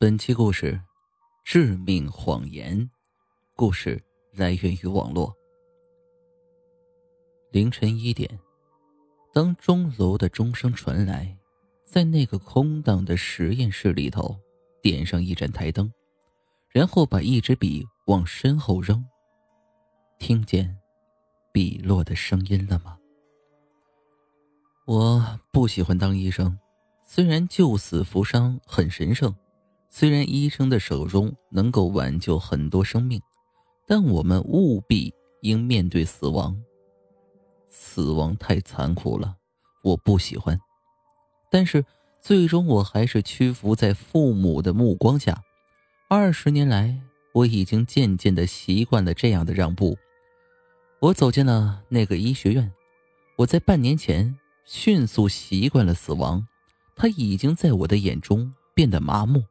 本期故事《致命谎言》，故事来源于网络。凌晨一点，当钟楼的钟声传来，在那个空荡的实验室里头，点上一盏台灯，然后把一支笔往身后扔，听见笔落的声音了吗？我不喜欢当医生，虽然救死扶伤很神圣。虽然医生的手中能够挽救很多生命，但我们务必应面对死亡。死亡太残酷了，我不喜欢。但是最终我还是屈服在父母的目光下。二十年来，我已经渐渐的习惯了这样的让步。我走进了那个医学院，我在半年前迅速习惯了死亡，它已经在我的眼中变得麻木。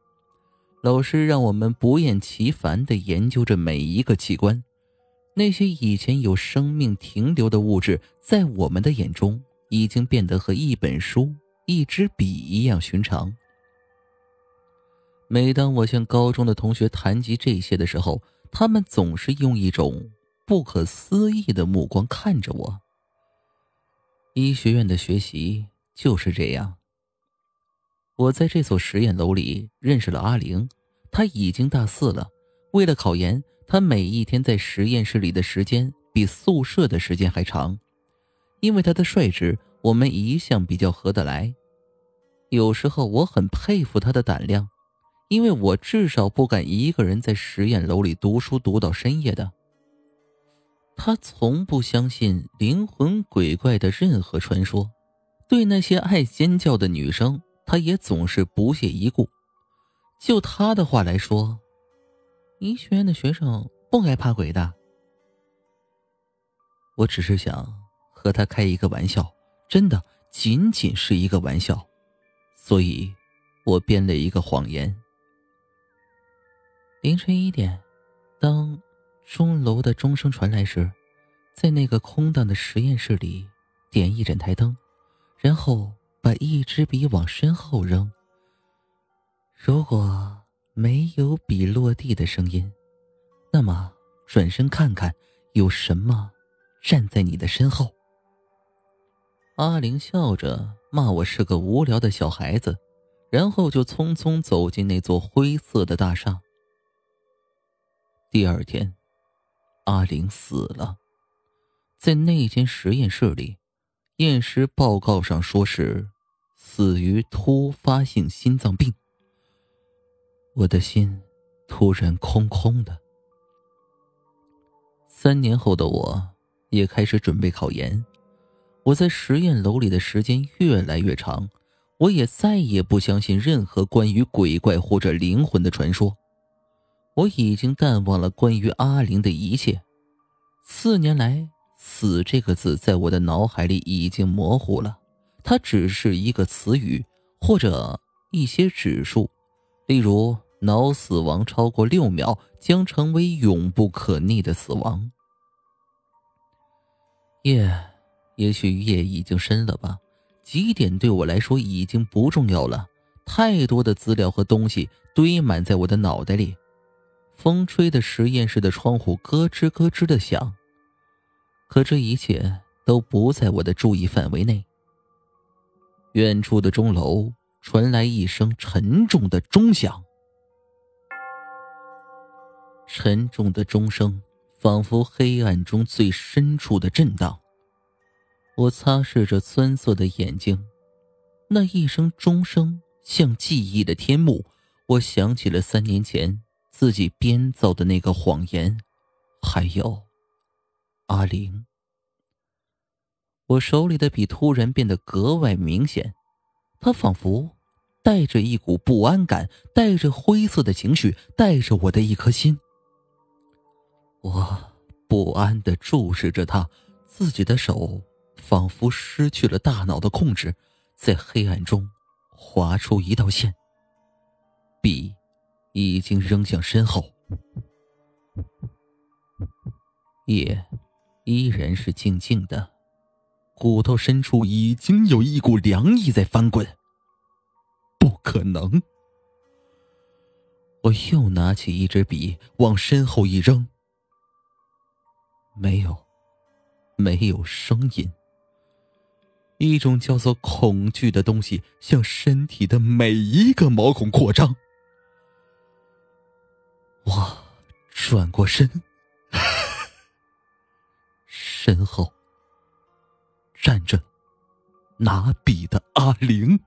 老师让我们不厌其烦地研究着每一个器官，那些以前有生命停留的物质，在我们的眼中已经变得和一本书、一支笔一样寻常。每当我向高中的同学谈及这些的时候，他们总是用一种不可思议的目光看着我。医学院的学习就是这样。我在这所实验楼里认识了阿玲，她已经大四了。为了考研，她每一天在实验室里的时间比宿舍的时间还长。因为她的率直，我们一向比较合得来。有时候我很佩服她的胆量，因为我至少不敢一个人在实验楼里读书读到深夜的。她从不相信灵魂鬼怪的任何传说，对那些爱尖叫的女生。他也总是不屑一顾。就他的话来说，医学院的学生不该怕鬼的。我只是想和他开一个玩笑，真的仅仅是一个玩笑，所以，我编了一个谎言。凌晨一点，当钟楼的钟声传来时，在那个空荡的实验室里点一盏台灯，然后。把一支笔往身后扔。如果没有笔落地的声音，那么转身看看有什么站在你的身后。阿玲笑着骂我是个无聊的小孩子，然后就匆匆走进那座灰色的大厦。第二天，阿玲死了，在那间实验室里。验尸报告上说是死于突发性心脏病。我的心突然空空的。三年后的我，也开始准备考研。我在实验楼里的时间越来越长，我也再也不相信任何关于鬼怪或者灵魂的传说。我已经淡忘了关于阿玲的一切。四年来。死这个字在我的脑海里已经模糊了，它只是一个词语或者一些指数，例如脑死亡超过六秒将成为永不可逆的死亡。夜，也许夜已经深了吧？几点对我来说已经不重要了。太多的资料和东西堆满在我的脑袋里，风吹的实验室的窗户咯吱咯吱的响。可这一切都不在我的注意范围内。远处的钟楼传来一声沉重的钟响，沉重的钟声仿佛黑暗中最深处的震荡。我擦拭着酸涩的眼睛，那一声钟声像记忆的天幕。我想起了三年前自己编造的那个谎言，还有。阿玲，我手里的笔突然变得格外明显，它仿佛带着一股不安感，带着灰色的情绪，带着我的一颗心。我不安的注视着它，自己的手仿佛失去了大脑的控制，在黑暗中划出一道线。笔已经扔向身后，夜。依然是静静的，骨头深处已经有一股凉意在翻滚。不可能！我又拿起一支笔往身后一扔，没有，没有声音。一种叫做恐惧的东西向身体的每一个毛孔扩张。我转过身，身后站着拿笔的阿玲。